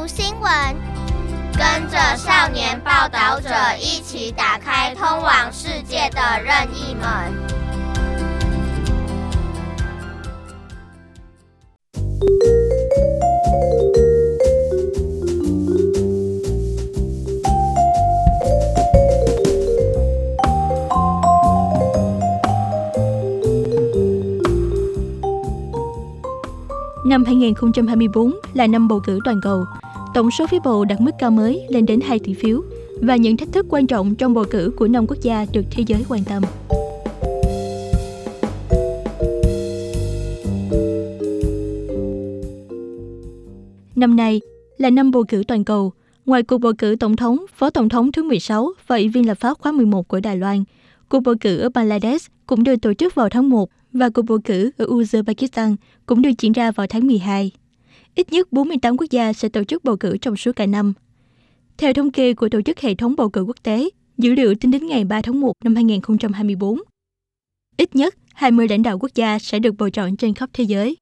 读新闻，跟着少年报道者一起打开通往世界的任意门。Năm 2024 là năm bầu cử toàn cầu. Tổng số phiếu bầu đạt mức cao mới lên đến 2 tỷ phiếu và những thách thức quan trọng trong bầu cử của năm quốc gia được thế giới quan tâm. Năm nay là năm bầu cử toàn cầu. Ngoài cuộc bầu cử tổng thống, phó tổng thống thứ 16 và ủy viên lập pháp khóa 11 của Đài Loan, cuộc bầu cử ở Bangladesh cũng được tổ chức vào tháng 1 và cuộc bầu cử ở Uzbekistan cũng được diễn ra vào tháng 12. Ít nhất 48 quốc gia sẽ tổ chức bầu cử trong suốt cả năm. Theo thống kê của Tổ chức Hệ thống Bầu cử Quốc tế, dữ liệu tính đến ngày 3 tháng 1 năm 2024, ít nhất 20 lãnh đạo quốc gia sẽ được bầu chọn trên khắp thế giới.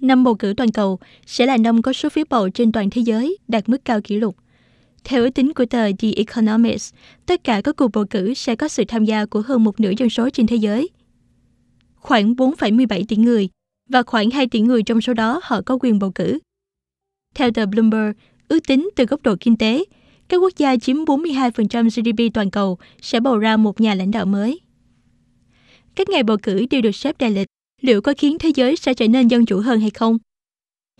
Năm bầu cử toàn cầu sẽ là năm có số phiếu bầu trên toàn thế giới đạt mức cao kỷ lục. Theo ước tính của tờ The Economist, tất cả các cuộc bầu cử sẽ có sự tham gia của hơn một nửa dân số trên thế giới. Khoảng 4,17 tỷ người, và khoảng 2 tỷ người trong số đó họ có quyền bầu cử. Theo tờ Bloomberg, ước tính từ góc độ kinh tế, các quốc gia chiếm 42% GDP toàn cầu sẽ bầu ra một nhà lãnh đạo mới. Các ngày bầu cử đều được xếp đại lịch, liệu có khiến thế giới sẽ trở nên dân chủ hơn hay không?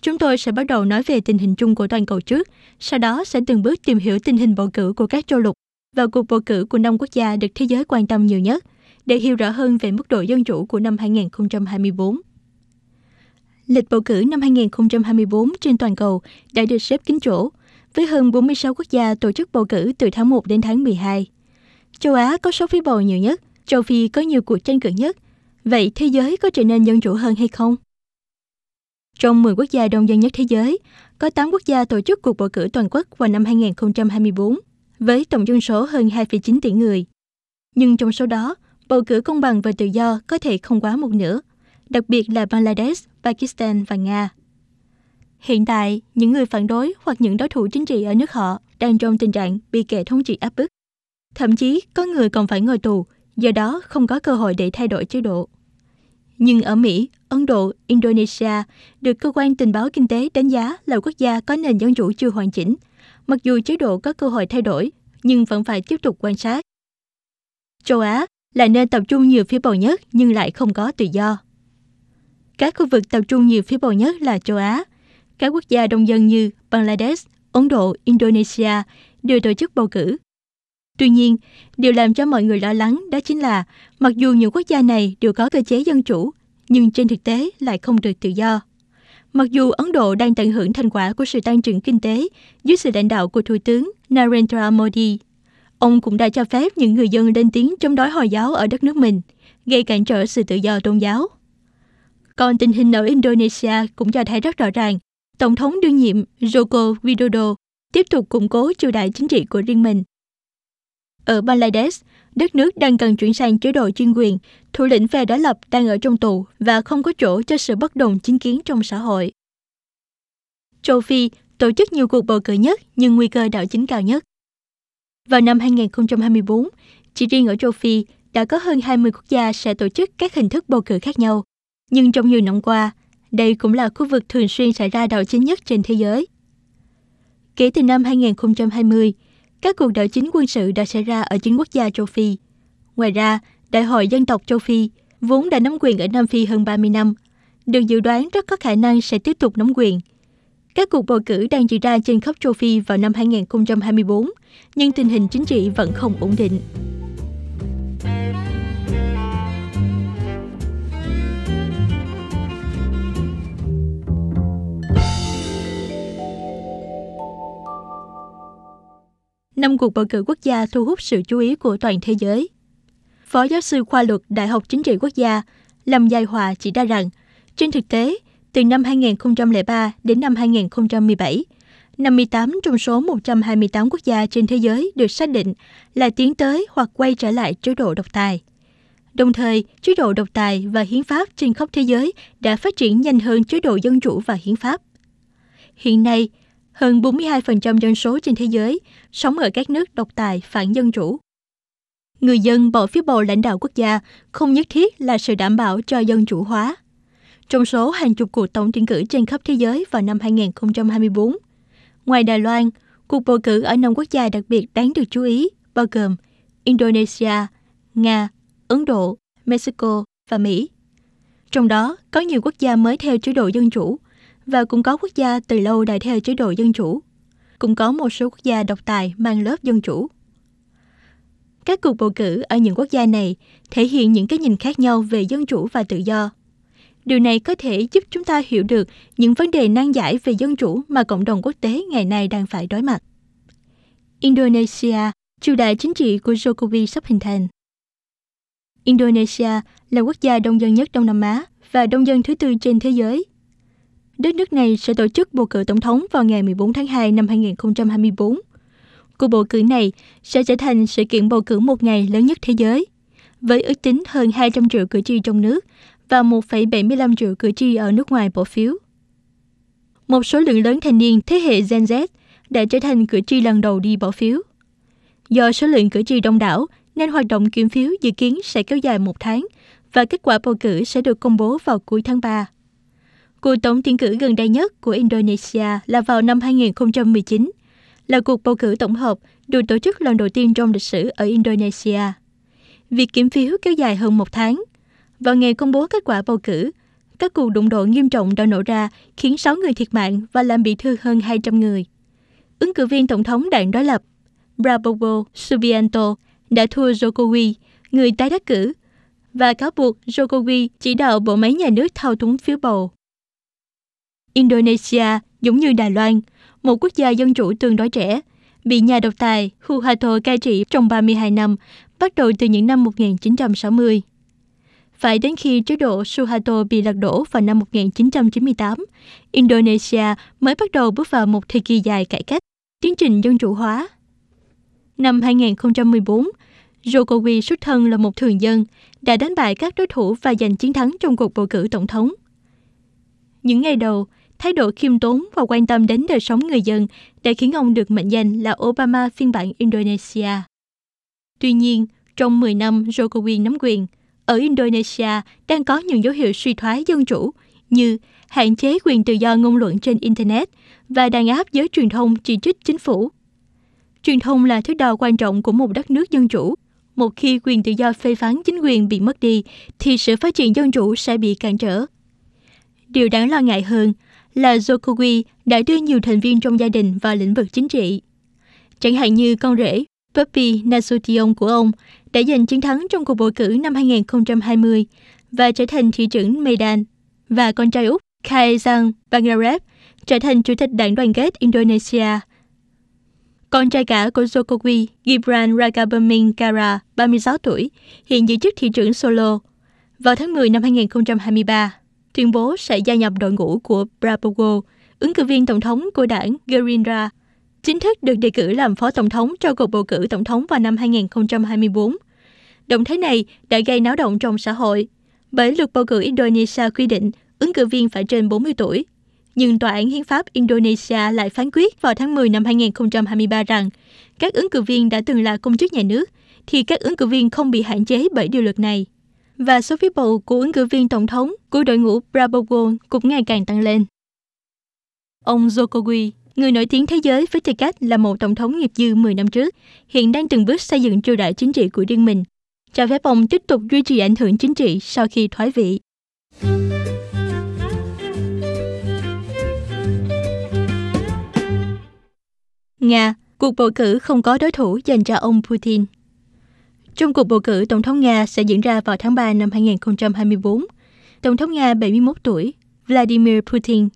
Chúng tôi sẽ bắt đầu nói về tình hình chung của toàn cầu trước, sau đó sẽ từng bước tìm hiểu tình hình bầu cử của các châu lục và cuộc bầu cử của năm quốc gia được thế giới quan tâm nhiều nhất, để hiểu rõ hơn về mức độ dân chủ của năm 2024. Lịch bầu cử năm 2024 trên toàn cầu đã được xếp kín chỗ, với hơn 46 quốc gia tổ chức bầu cử từ tháng 1 đến tháng 12. Châu Á có số phiếu bầu nhiều nhất, châu Phi có nhiều cuộc tranh cử nhất. Vậy thế giới có trở nên dân chủ hơn hay không? Trong 10 quốc gia đông dân nhất thế giới, có 8 quốc gia tổ chức cuộc bầu cử toàn quốc vào năm 2024, với tổng dân số hơn 2,9 tỷ người. Nhưng trong số đó, bầu cử công bằng và tự do có thể không quá một nửa, đặc biệt là Bangladesh, Pakistan và Nga. Hiện tại, những người phản đối hoặc những đối thủ chính trị ở nước họ đang trong tình trạng bị kẻ thống trị áp bức. Thậm chí có người còn phải ngồi tù, do đó không có cơ hội để thay đổi chế độ. Nhưng ở Mỹ, Ấn Độ, Indonesia được cơ quan tình báo kinh tế đánh giá là quốc gia có nền dân chủ chưa hoàn chỉnh. Mặc dù chế độ có cơ hội thay đổi, nhưng vẫn phải tiếp tục quan sát. Châu Á là nơi tập trung nhiều phiếu bầu nhất nhưng lại không có tự do. Các khu vực tập trung nhiều phiếu bầu nhất là châu Á. Các quốc gia đông dân như Bangladesh, Ấn Độ, Indonesia đều tổ chức bầu cử. Tuy nhiên, điều làm cho mọi người lo lắng đó chính là mặc dù nhiều quốc gia này đều có cơ chế dân chủ, nhưng trên thực tế lại không được tự do. Mặc dù Ấn Độ đang tận hưởng thành quả của sự tăng trưởng kinh tế dưới sự lãnh đạo của Thủ tướng Narendra Modi, ông cũng đã cho phép những người dân lên tiếng chống đối Hồi giáo ở đất nước mình, gây cản trở sự tự do tôn giáo. Còn tình hình ở Indonesia cũng cho thấy rất rõ ràng, Tổng thống đương nhiệm Joko Widodo tiếp tục củng cố triều đại chính trị của riêng mình. Ở Bangladesh, đất nước đang cần chuyển sang chế độ chuyên quyền, thủ lĩnh phe đối lập đang ở trong tù và không có chỗ cho sự bất đồng chính kiến trong xã hội. Châu Phi tổ chức nhiều cuộc bầu cử nhất nhưng nguy cơ đảo chính cao nhất. Vào năm 2024, chỉ riêng ở châu Phi đã có hơn 20 quốc gia sẽ tổ chức các hình thức bầu cử khác nhau. Nhưng trong nhiều năm qua, đây cũng là khu vực thường xuyên xảy ra đảo chính nhất trên thế giới. Kể từ năm 2020, các cuộc đảo chính quân sự đã xảy ra ở chính quốc gia châu Phi. Ngoài ra, Đại hội dân tộc châu Phi, vốn đã nắm quyền ở Nam Phi hơn 30 năm, được dự đoán rất có khả năng sẽ tiếp tục nắm quyền. Các cuộc bầu cử đang diễn ra trên khắp châu Phi vào năm 2024, nhưng tình hình chính trị vẫn không ổn định. Năm cuộc bầu cử quốc gia thu hút sự chú ý của toàn thế giới. Phó giáo sư khoa luật Đại học Chính trị Quốc gia Lâm Giai Hòa chỉ ra rằng, trên thực tế, từ năm 2003 đến năm 2017, 58 trong số 128 quốc gia trên thế giới được xác định là tiến tới hoặc quay trở lại chế độ độc tài. Đồng thời, chế độ độc tài và hiến pháp trên khắp thế giới đã phát triển nhanh hơn chế độ dân chủ và hiến pháp. Hiện nay, hơn 42% dân số trên thế giới sống ở các nước độc tài phản dân chủ. Người dân bỏ phiếu bầu lãnh đạo quốc gia không nhất thiết là sự đảm bảo cho dân chủ hóa. Trong số hàng chục cuộc tổng tuyển cử trên khắp thế giới vào năm 2024, ngoài Đài Loan, cuộc bầu cử ở năm quốc gia đặc biệt đáng được chú ý bao gồm Indonesia, Nga, Ấn Độ, Mexico và Mỹ. Trong đó, có nhiều quốc gia mới theo chế độ dân chủ và cũng có quốc gia từ lâu đã theo chế độ dân chủ. Cũng có một số quốc gia độc tài mang lớp dân chủ. Các cuộc bầu cử ở những quốc gia này thể hiện những cái nhìn khác nhau về dân chủ và tự do. Điều này có thể giúp chúng ta hiểu được những vấn đề nan giải về dân chủ mà cộng đồng quốc tế ngày nay đang phải đối mặt. Indonesia, triều đại chính trị của Jokowi sắp hình thành. Indonesia là quốc gia đông dân nhất Đông Nam Á và đông dân thứ tư trên thế giới. Đất nước này sẽ tổ chức bầu cử tổng thống vào ngày 14 tháng 2 năm 2024. Cuộc bầu cử này sẽ trở thành sự kiện bầu cử một ngày lớn nhất thế giới, với ước tính hơn 200 triệu cử tri trong nước và 1,75 triệu cử tri ở nước ngoài bỏ phiếu. Một số lượng lớn thanh niên thế hệ Gen Z đã trở thành cử tri lần đầu đi bỏ phiếu. Do số lượng cử tri đông đảo, nên hoạt động kiểm phiếu dự kiến sẽ kéo dài một tháng và kết quả bầu cử sẽ được công bố vào cuối tháng 3. Cuộc tổng tuyển cử gần đây nhất của Indonesia là vào năm 2019, là cuộc bầu cử tổng hợp được tổ chức lần đầu tiên trong lịch sử ở Indonesia. Việc kiểm phiếu kéo dài hơn một tháng. Vào ngày công bố kết quả bầu cử, các cuộc đụng độ nghiêm trọng đã nổ ra khiến 6 người thiệt mạng và làm bị thương hơn 200 người. Ứng cử viên tổng thống đảng đối lập Prabowo Subianto đã thua Jokowi, người tái đắc cử, và cáo buộc Jokowi chỉ đạo bộ máy nhà nước thao túng phiếu bầu. Indonesia, giống như Đài Loan, một quốc gia dân chủ tương đối trẻ, bị nhà độc tài Suharto cai trị trong 32 năm, bắt đầu từ những năm 1960. Phải đến khi chế độ Suharto bị lật đổ vào năm 1998, Indonesia mới bắt đầu bước vào một thời kỳ dài cải cách, tiến trình dân chủ hóa. Năm 2014, Jokowi xuất thân là một thường dân, đã đánh bại các đối thủ và giành chiến thắng trong cuộc bầu cử tổng thống. Những ngày đầu, thái độ khiêm tốn và quan tâm đến đời sống người dân đã khiến ông được mệnh danh là Obama phiên bản Indonesia. Tuy nhiên, trong 10 năm Jokowi nắm quyền, ở Indonesia đang có những dấu hiệu suy thoái dân chủ như hạn chế quyền tự do ngôn luận trên Internet và đàn áp giới truyền thông chỉ trích chính phủ. Truyền thông là thước đo quan trọng của một đất nước dân chủ. Một khi quyền tự do phê phán chính quyền bị mất đi, thì sự phát triển dân chủ sẽ bị cản trở. Điều đáng lo ngại hơn là Jokowi đã đưa nhiều thành viên trong gia đình vào lĩnh vực chính trị. Chẳng hạn như con rể Puppy Nasution của ông đã giành chiến thắng trong cuộc bầu cử năm 2020 và trở thành thị trưởng Medan, và con trai út Kaisang Pangarep trở thành chủ tịch đảng đoàn kết Indonesia. Con trai cả của Jokowi, Gibran Rakaberming Kara, 36 tuổi, hiện giữ chức thị trưởng Solo. Vào tháng 10 năm 2023, tuyên bố sẽ gia nhập đội ngũ của Prabowo, ứng cử viên tổng thống của đảng Gerindra, chính thức được đề cử làm phó tổng thống cho cuộc bầu cử tổng thống vào năm 2024. Động thái này đã gây náo động trong xã hội, bởi luật bầu cử Indonesia quy định ứng cử viên phải trên 40 tuổi. Nhưng Tòa án Hiến pháp Indonesia lại phán quyết vào tháng 10 năm 2023 rằng các ứng cử viên đã từng là công chức nhà nước, thì các ứng cử viên không bị hạn chế bởi điều luật này và số phiếu bầu của ứng cử viên tổng thống của đội ngũ Prabowo cũng ngày càng tăng lên. Ông Jokowi, người nổi tiếng thế giới với tư cách là một tổng thống nghiệp dư 10 năm trước, hiện đang từng bước xây dựng triều đại chính trị của riêng mình, cho phép ông tiếp tục duy trì ảnh hưởng chính trị sau khi thoái vị. Nga, cuộc bầu cử không có đối thủ dành cho ông Putin. Trong cuộc bầu cử Tổng thống Nga sẽ diễn ra vào tháng 3 năm 2024, Tổng thống Nga 71 tuổi Vladimir Putin,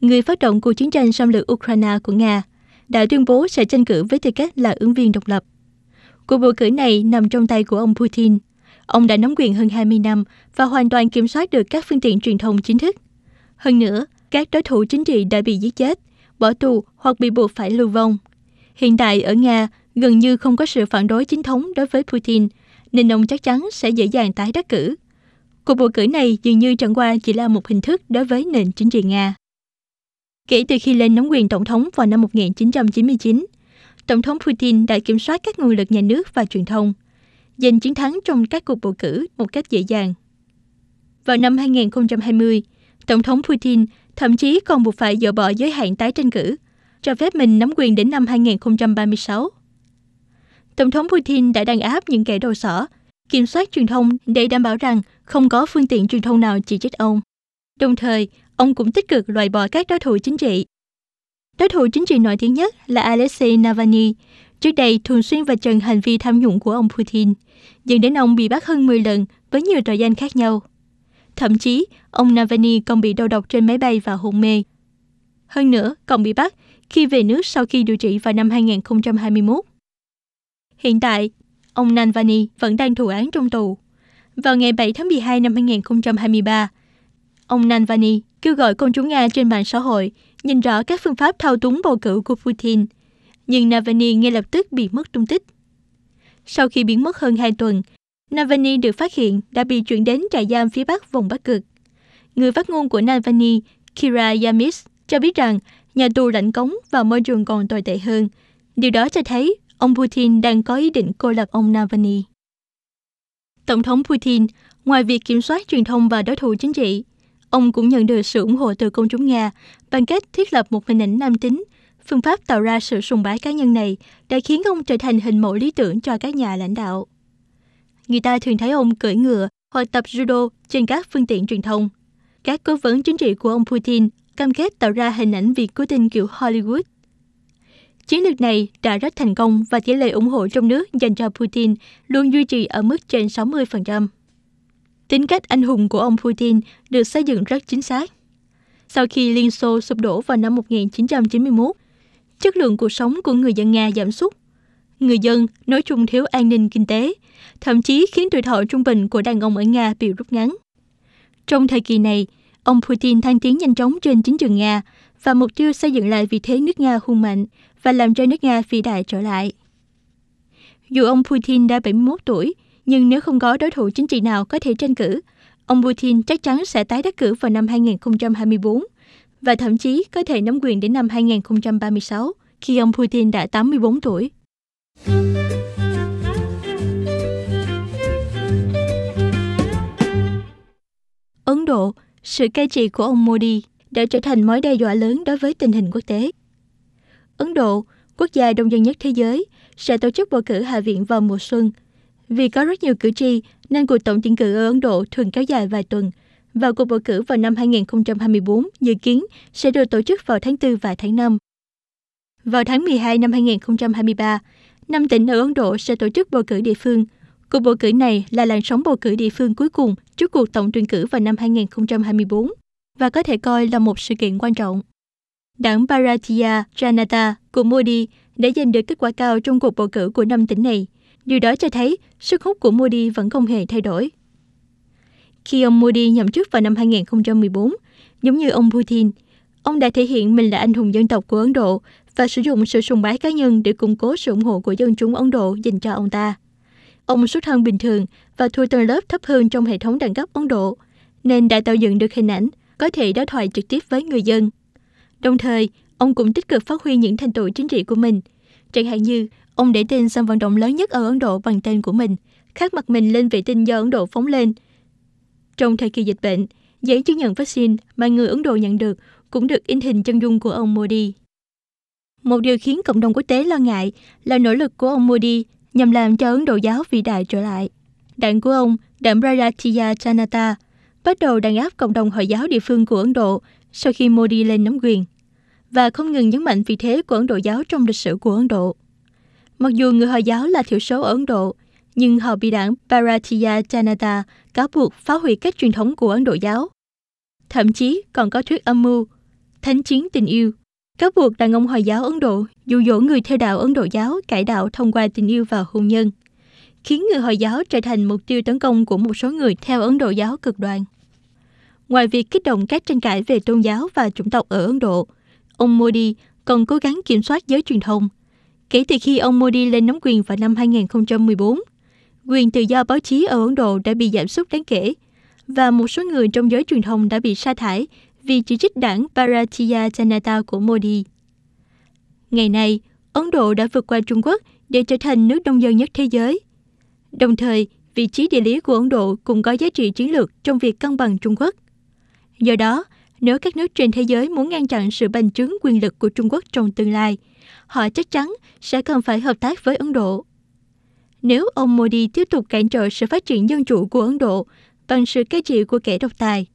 người phát động cuộc chiến tranh xâm lược Ukraine của Nga, đã tuyên bố sẽ tranh cử với tư cách là ứng viên độc lập. Cuộc bầu cử này nằm trong tay của ông Putin. Ông đã nắm quyền hơn 20 năm và hoàn toàn kiểm soát được các phương tiện truyền thông chính thức. Hơn nữa, các đối thủ chính trị đã bị giết chết, bỏ tù hoặc bị buộc phải lưu vong. Hiện tại ở Nga, gần như không có sự phản đối chính thống đối với Putin, nên ông chắc chắn sẽ dễ dàng tái đắc cử. Cuộc bầu cử này dường như chẳng qua chỉ là một hình thức đối với nền chính trị Nga. Kể từ khi lên nắm quyền tổng thống vào năm 1999, Tổng thống Putin đã kiểm soát các nguồn lực nhà nước và truyền thông, giành chiến thắng trong các cuộc bầu cử một cách dễ dàng. Vào năm 2020, Tổng thống Putin thậm chí còn buộc phải dỡ bỏ giới hạn tái tranh cử, cho phép mình nắm quyền đến năm 2036. Tổng thống Putin đã đàn áp những kẻ đầu sỏ, kiểm soát truyền thông để đảm bảo rằng không có phương tiện truyền thông nào chỉ trích ông. Đồng thời, ông cũng tích cực loại bỏ các đối thủ chính trị. Đối thủ chính trị nổi tiếng nhất là Alexei Navalny, trước đây thường xuyên vạch trần hành vi tham nhũng của ông Putin, dẫn đến ông bị bắt hơn 10 lần với nhiều tội danh khác nhau. Thậm chí, ông Navalny còn bị đầu độc trên máy bay và hôn mê. Hơn nữa, còn bị bắt khi về nước sau khi điều trị vào năm 2021. Hiện tại, ông Nanvani vẫn đang thụ án trong tù. Vào ngày 7 tháng 12 năm 2023, ông Nanvani kêu gọi công chúng Nga trên mạng xã hội nhìn rõ các phương pháp thao túng bầu cử của Putin. Nhưng Navalny ngay lập tức bị mất tung tích. Sau khi biến mất hơn 2 tuần, Navalny được phát hiện đã bị chuyển đến trại giam phía bắc vùng Bắc Cực. Người phát ngôn của Navalny, Kira Yamis, cho biết rằng nhà tù lạnh cống và môi trường còn tồi tệ hơn. Điều đó cho thấy ông Putin đang có ý định cô lập ông Navalny. Tổng thống Putin, ngoài việc kiểm soát truyền thông và đối thủ chính trị, ông cũng nhận được sự ủng hộ từ công chúng Nga bằng cách thiết lập một hình ảnh nam tính. Phương pháp tạo ra sự sùng bái cá nhân này đã khiến ông trở thành hình mẫu lý tưởng cho các nhà lãnh đạo. Người ta thường thấy ông cưỡi ngựa hoặc tập judo trên các phương tiện truyền thông. Các cố vấn chính trị của ông Putin cam kết tạo ra hình ảnh việc cố tình kiểu Hollywood. Chiến lược này đã rất thành công và tỷ lệ ủng hộ trong nước dành cho Putin luôn duy trì ở mức trên 60%. Tính cách anh hùng của ông Putin được xây dựng rất chính xác. Sau khi Liên Xô sụp đổ vào năm 1991, chất lượng cuộc sống của người dân Nga giảm sút. Người dân nói chung thiếu an ninh kinh tế, thậm chí khiến tuổi thọ trung bình của đàn ông ở Nga bị rút ngắn. Trong thời kỳ này, ông Putin thăng tiến nhanh chóng trên chính trường Nga và mục tiêu xây dựng lại vị thế nước Nga hùng mạnh và làm cho nước Nga vĩ đại trở lại. Dù ông Putin đã 71 tuổi, nhưng nếu không có đối thủ chính trị nào có thể tranh cử, ông Putin chắc chắn sẽ tái đắc cử vào năm 2024 và thậm chí có thể nắm quyền đến năm 2036 khi ông Putin đã 84 tuổi. Ấn Độ, sự cai trị của ông Modi đã trở thành mối đe dọa lớn đối với tình hình quốc tế. Ấn Độ, quốc gia đông dân nhất thế giới, sẽ tổ chức bầu cử Hạ viện vào mùa xuân. Vì có rất nhiều cử tri, nên cuộc tổng tuyển cử ở Ấn Độ thường kéo dài vài tuần. Và cuộc bầu cử vào năm 2024 dự kiến sẽ được tổ chức vào tháng 4 và tháng 5. Vào tháng 12 năm 2023, năm tỉnh ở Ấn Độ sẽ tổ chức bầu cử địa phương. Cuộc bầu cử này là làn sóng bầu cử địa phương cuối cùng trước cuộc tổng tuyển cử vào năm 2024 và có thể coi là một sự kiện quan trọng. Đảng Bharatiya Janata của Modi đã giành được kết quả cao trong cuộc bầu cử của năm tỉnh này. Điều đó cho thấy sức hút của Modi vẫn không hề thay đổi. Khi ông Modi nhậm chức vào năm 2014, giống như ông Putin, ông đã thể hiện mình là anh hùng dân tộc của Ấn Độ và sử dụng sự sùng bái cá nhân để củng cố sự ủng hộ của dân chúng Ấn Độ dành cho ông ta. Ông xuất thân bình thường và thua tầng lớp thấp hơn trong hệ thống đẳng cấp Ấn Độ, nên đã tạo dựng được hình ảnh có thể đối thoại trực tiếp với người dân. Đồng thời, ông cũng tích cực phát huy những thành tựu chính trị của mình. Chẳng hạn như, ông để tên sân vận động lớn nhất ở Ấn Độ bằng tên của mình, khắc mặt mình lên vệ tinh do Ấn Độ phóng lên. Trong thời kỳ dịch bệnh, giấy chứng nhận vaccine mà người Ấn Độ nhận được cũng được in hình chân dung của ông Modi. Một điều khiến cộng đồng quốc tế lo ngại là nỗ lực của ông Modi nhằm làm cho Ấn Độ giáo vĩ đại trở lại. Đảng của ông, đảng Bharatiya Janata, bắt đầu đàn áp cộng đồng Hồi giáo địa phương của Ấn Độ sau khi Modi lên nắm quyền và không ngừng nhấn mạnh vị thế của Ấn Độ giáo trong lịch sử của Ấn Độ. Mặc dù người Hồi giáo là thiểu số ở Ấn Độ, nhưng họ bị đảng Bharatiya Janata cáo buộc phá hủy các truyền thống của Ấn Độ giáo. Thậm chí còn có thuyết âm mưu, thánh chiến tình yêu, cáo buộc đàn ông Hồi giáo Ấn Độ dụ dỗ người theo đạo Ấn Độ giáo cải đạo thông qua tình yêu và hôn nhân, khiến người Hồi giáo trở thành mục tiêu tấn công của một số người theo Ấn Độ giáo cực đoan. Ngoài việc kích động các tranh cãi về tôn giáo và chủng tộc ở Ấn Độ, ông Modi còn cố gắng kiểm soát giới truyền thông. Kể từ khi ông Modi lên nắm quyền vào năm 2014, quyền tự do báo chí ở Ấn Độ đã bị giảm sút đáng kể và một số người trong giới truyền thông đã bị sa thải vì chỉ trích đảng Bharatiya Janata của Modi. Ngày nay, Ấn Độ đã vượt qua Trung Quốc để trở thành nước đông dân nhất thế giới. Đồng thời, vị trí địa lý của Ấn Độ cũng có giá trị chiến lược trong việc cân bằng Trung Quốc. Do đó, nếu các nước trên thế giới muốn ngăn chặn sự bành trướng quyền lực của Trung Quốc trong tương lai, họ chắc chắn sẽ cần phải hợp tác với Ấn Độ. Nếu ông Modi tiếp tục cản trở sự phát triển dân chủ của Ấn Độ bằng sự cai trị của kẻ độc tài,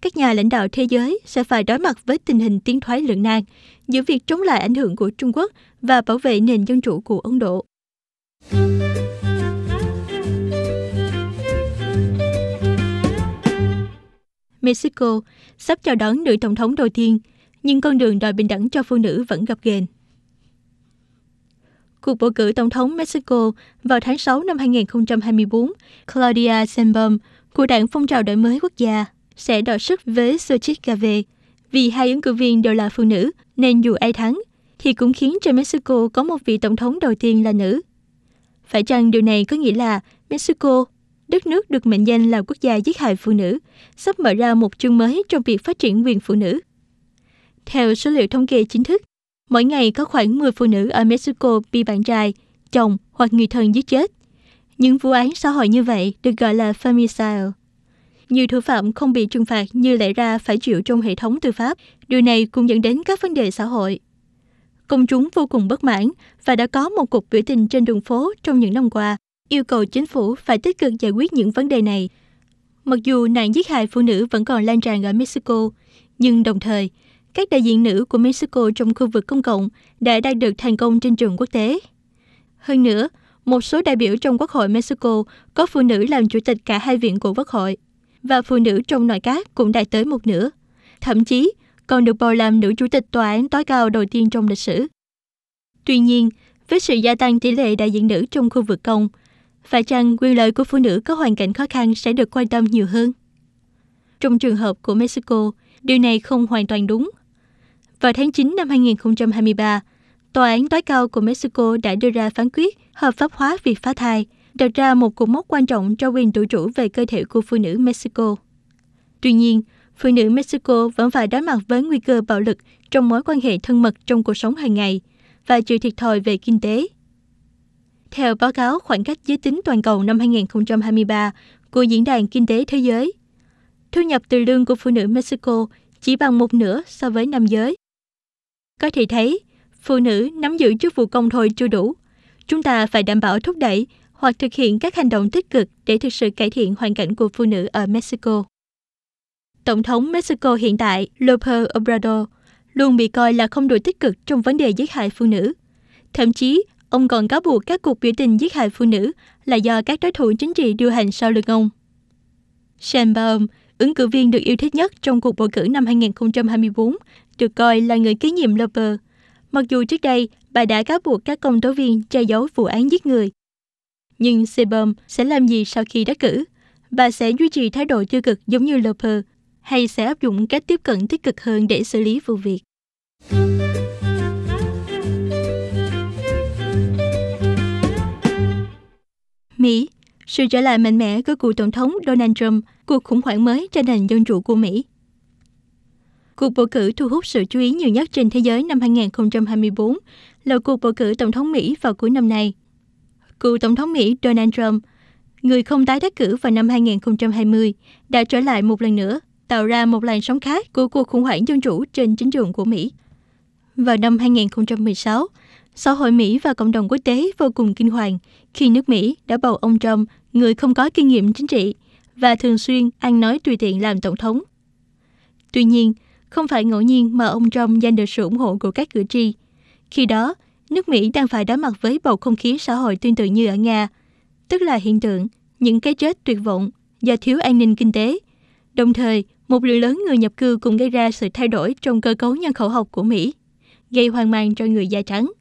các nhà lãnh đạo thế giới sẽ phải đối mặt với tình hình tiến thoái lưỡng nan giữa việc chống lại ảnh hưởng của Trung Quốc và bảo vệ nền dân chủ của Ấn Độ. Mexico sắp chào đón nữ tổng thống đầu tiên, nhưng con đường đòi bình đẳng cho phụ nữ vẫn gặp ghềnh. Cuộc bầu cử tổng thống Mexico vào tháng 6 năm 2024, Claudia Sheinbaum của đảng phong trào đổi mới quốc gia sẽ đọ sức với Xochitl Gave. Vì hai ứng cử viên đều là phụ nữ, nên dù ai thắng, thì cũng khiến cho Mexico có một vị tổng thống đầu tiên là nữ. Phải chăng điều này có nghĩa là Mexico, đất nước được mệnh danh là quốc gia giết hại phụ nữ, sắp mở ra một chương mới trong việc phát triển quyền phụ nữ? Theo số liệu thống kê chính thức, mỗi ngày có khoảng 10 phụ nữ ở Mexico bị bạn trai, chồng hoặc người thân giết chết. Những vụ án xã hội như vậy được gọi là femicide. Nhiều thủ phạm không bị trừng phạt như lẽ ra phải chịu trong hệ thống tư pháp. Điều này cũng dẫn đến các vấn đề xã hội. Công chúng vô cùng bất mãn và đã có một cuộc biểu tình trên đường phố trong những năm qua, yêu cầu chính phủ phải tích cực giải quyết những vấn đề này. Mặc dù nạn giết hại phụ nữ vẫn còn lan tràn ở Mexico, nhưng đồng thời, các đại diện nữ của Mexico trong khu vực công cộng đã đạt được thành công trên trường quốc tế. Hơn nữa, một số đại biểu trong Quốc hội Mexico có phụ nữ làm chủ tịch cả hai viện của Quốc hội và phụ nữ trong nội các cũng đạt tới một nửa. Thậm chí, còn được bầu làm nữ chủ tịch tòa án tối cao đầu tiên trong lịch sử. Tuy nhiên, với sự gia tăng tỷ lệ đại diện nữ trong khu vực công, phải chăng quyền lợi của phụ nữ có hoàn cảnh khó khăn sẽ được quan tâm nhiều hơn? Trong trường hợp của Mexico, điều này không hoàn toàn đúng. Vào tháng 9 năm 2023, Tòa án tối cao của Mexico đã đưa ra phán quyết hợp pháp hóa việc phá thai – đặt ra một cột mốc quan trọng cho quyền tự chủ về cơ thể của phụ nữ Mexico. Tuy nhiên, phụ nữ Mexico vẫn phải đối mặt với nguy cơ bạo lực trong mối quan hệ thân mật trong cuộc sống hàng ngày và chịu thiệt thòi về kinh tế. Theo báo cáo khoảng cách giới tính toàn cầu năm 2023 của Diễn đàn Kinh tế Thế giới, thu nhập từ lương của phụ nữ Mexico chỉ bằng một nửa so với nam giới. Có thể thấy, phụ nữ nắm giữ chức vụ công thôi chưa đủ. Chúng ta phải đảm bảo thúc đẩy hoặc thực hiện các hành động tích cực để thực sự cải thiện hoàn cảnh của phụ nữ ở Mexico. Tổng thống Mexico hiện tại López Obrador luôn bị coi là không đủ tích cực trong vấn đề giết hại phụ nữ. Thậm chí, ông còn cáo buộc các cuộc biểu tình giết hại phụ nữ là do các đối thủ chính trị điều hành sau lưng ông. Sheinbaum, ứng cử viên được yêu thích nhất trong cuộc bầu cử năm 2024, được coi là người kế nhiệm Loper. Mặc dù trước đây, bà đã cáo buộc các công tố viên che giấu vụ án giết người nhưng Sebum sẽ làm gì sau khi đắc cử? Bà sẽ duy trì thái độ tiêu cực giống như Loper hay sẽ áp dụng cách tiếp cận tích cực hơn để xử lý vụ việc? Mỹ, sự trở lại mạnh mẽ của cựu tổng thống Donald Trump, cuộc khủng hoảng mới cho nền dân chủ của Mỹ. Cuộc bầu cử thu hút sự chú ý nhiều nhất trên thế giới năm 2024 là cuộc bầu cử tổng thống Mỹ vào cuối năm nay cựu Tổng thống Mỹ Donald Trump, người không tái đắc cử vào năm 2020, đã trở lại một lần nữa, tạo ra một làn sóng khác của cuộc khủng hoảng dân chủ trên chính trường của Mỹ. Vào năm 2016, xã hội Mỹ và cộng đồng quốc tế vô cùng kinh hoàng khi nước Mỹ đã bầu ông Trump, người không có kinh nghiệm chính trị và thường xuyên ăn nói tùy tiện làm tổng thống. Tuy nhiên, không phải ngẫu nhiên mà ông Trump giành được sự ủng hộ của các cử tri. Khi đó, nước Mỹ đang phải đối mặt với bầu không khí xã hội tương tự như ở Nga, tức là hiện tượng những cái chết tuyệt vọng do thiếu an ninh kinh tế. Đồng thời, một lượng lớn người nhập cư cũng gây ra sự thay đổi trong cơ cấu nhân khẩu học của Mỹ, gây hoang mang cho người da trắng.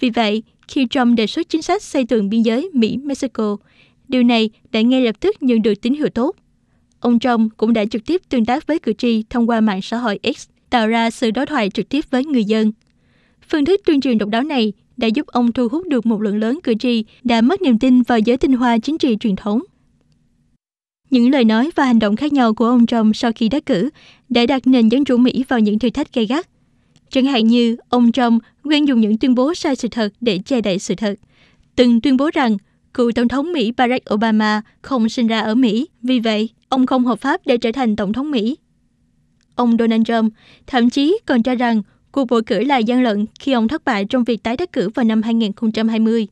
Vì vậy, khi Trump đề xuất chính sách xây tường biên giới Mỹ-Mexico, điều này đã ngay lập tức nhận được tín hiệu tốt. Ông Trump cũng đã trực tiếp tương tác với cử tri thông qua mạng xã hội X, tạo ra sự đối thoại trực tiếp với người dân – Phương thức tuyên truyền độc đáo này đã giúp ông thu hút được một lượng lớn cử tri đã mất niềm tin vào giới tinh hoa chính trị truyền thống. Những lời nói và hành động khác nhau của ông Trump sau khi đắc cử đã đặt nền dân chủ Mỹ vào những thử thách gay gắt. Chẳng hạn như ông Trump quen dùng những tuyên bố sai sự thật để che đậy sự thật. Từng tuyên bố rằng cựu Tổng thống Mỹ Barack Obama không sinh ra ở Mỹ, vì vậy ông không hợp pháp để trở thành Tổng thống Mỹ. Ông Donald Trump thậm chí còn cho rằng cuộc bầu cử là gian lận khi ông thất bại trong việc tái đắc cử vào năm 2020.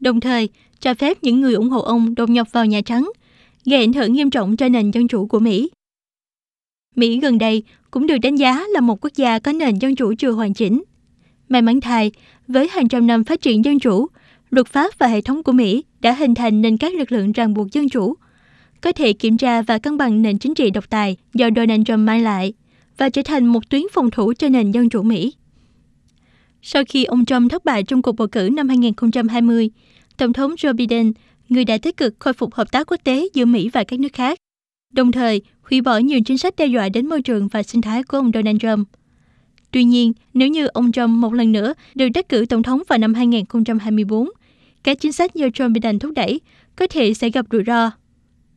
Đồng thời, cho phép những người ủng hộ ông đột nhập vào Nhà Trắng, gây ảnh hưởng nghiêm trọng cho nền dân chủ của Mỹ. Mỹ gần đây cũng được đánh giá là một quốc gia có nền dân chủ chưa hoàn chỉnh. May mắn thay, với hàng trăm năm phát triển dân chủ, luật pháp và hệ thống của Mỹ đã hình thành nên các lực lượng ràng buộc dân chủ, có thể kiểm tra và cân bằng nền chính trị độc tài do Donald Trump mang lại và trở thành một tuyến phòng thủ cho nền dân chủ Mỹ. Sau khi ông Trump thất bại trong cuộc bầu cử năm 2020, Tổng thống Joe Biden, người đã tích cực khôi phục hợp tác quốc tế giữa Mỹ và các nước khác, đồng thời hủy bỏ nhiều chính sách đe dọa đến môi trường và sinh thái của ông Donald Trump. Tuy nhiên, nếu như ông Trump một lần nữa được đắc cử tổng thống vào năm 2024, các chính sách do Trump Biden thúc đẩy có thể sẽ gặp rủi ro.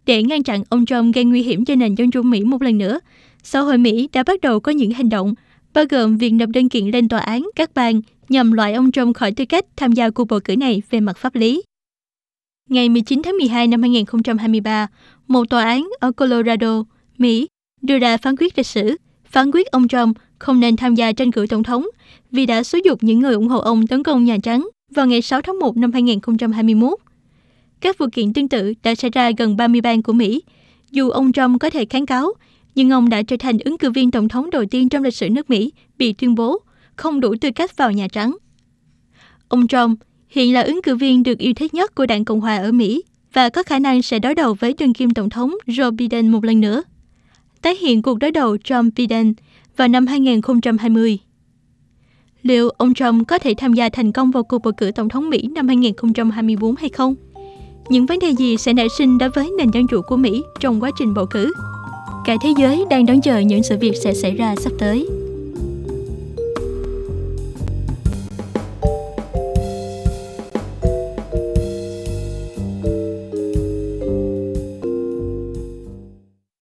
Để ngăn chặn ông Trump gây nguy hiểm cho nền dân chủ Mỹ một lần nữa, xã hội Mỹ đã bắt đầu có những hành động, bao gồm việc nộp đơn kiện lên tòa án các bang nhằm loại ông Trump khỏi tư cách tham gia cuộc bầu cử này về mặt pháp lý. Ngày 19 tháng 12 năm 2023, một tòa án ở Colorado, Mỹ đưa ra phán quyết lịch sử, phán quyết ông Trump không nên tham gia tranh cử tổng thống vì đã xúi dục những người ủng hộ ông tấn công Nhà Trắng vào ngày 6 tháng 1 năm 2021. Các vụ kiện tương tự đã xảy ra gần 30 bang của Mỹ. Dù ông Trump có thể kháng cáo, nhưng ông đã trở thành ứng cử viên tổng thống đầu tiên trong lịch sử nước Mỹ bị tuyên bố không đủ tư cách vào Nhà Trắng. Ông Trump hiện là ứng cử viên được yêu thích nhất của đảng Cộng hòa ở Mỹ và có khả năng sẽ đối đầu với đương kim tổng thống Joe Biden một lần nữa. Tái hiện cuộc đối đầu Trump-Biden vào năm 2020. Liệu ông Trump có thể tham gia thành công vào cuộc bầu cử tổng thống Mỹ năm 2024 hay không? Những vấn đề gì sẽ nảy sinh đối với nền dân chủ của Mỹ trong quá trình bầu cử? Cả thế giới đang đón chờ những sự việc sẽ xảy ra sắp tới.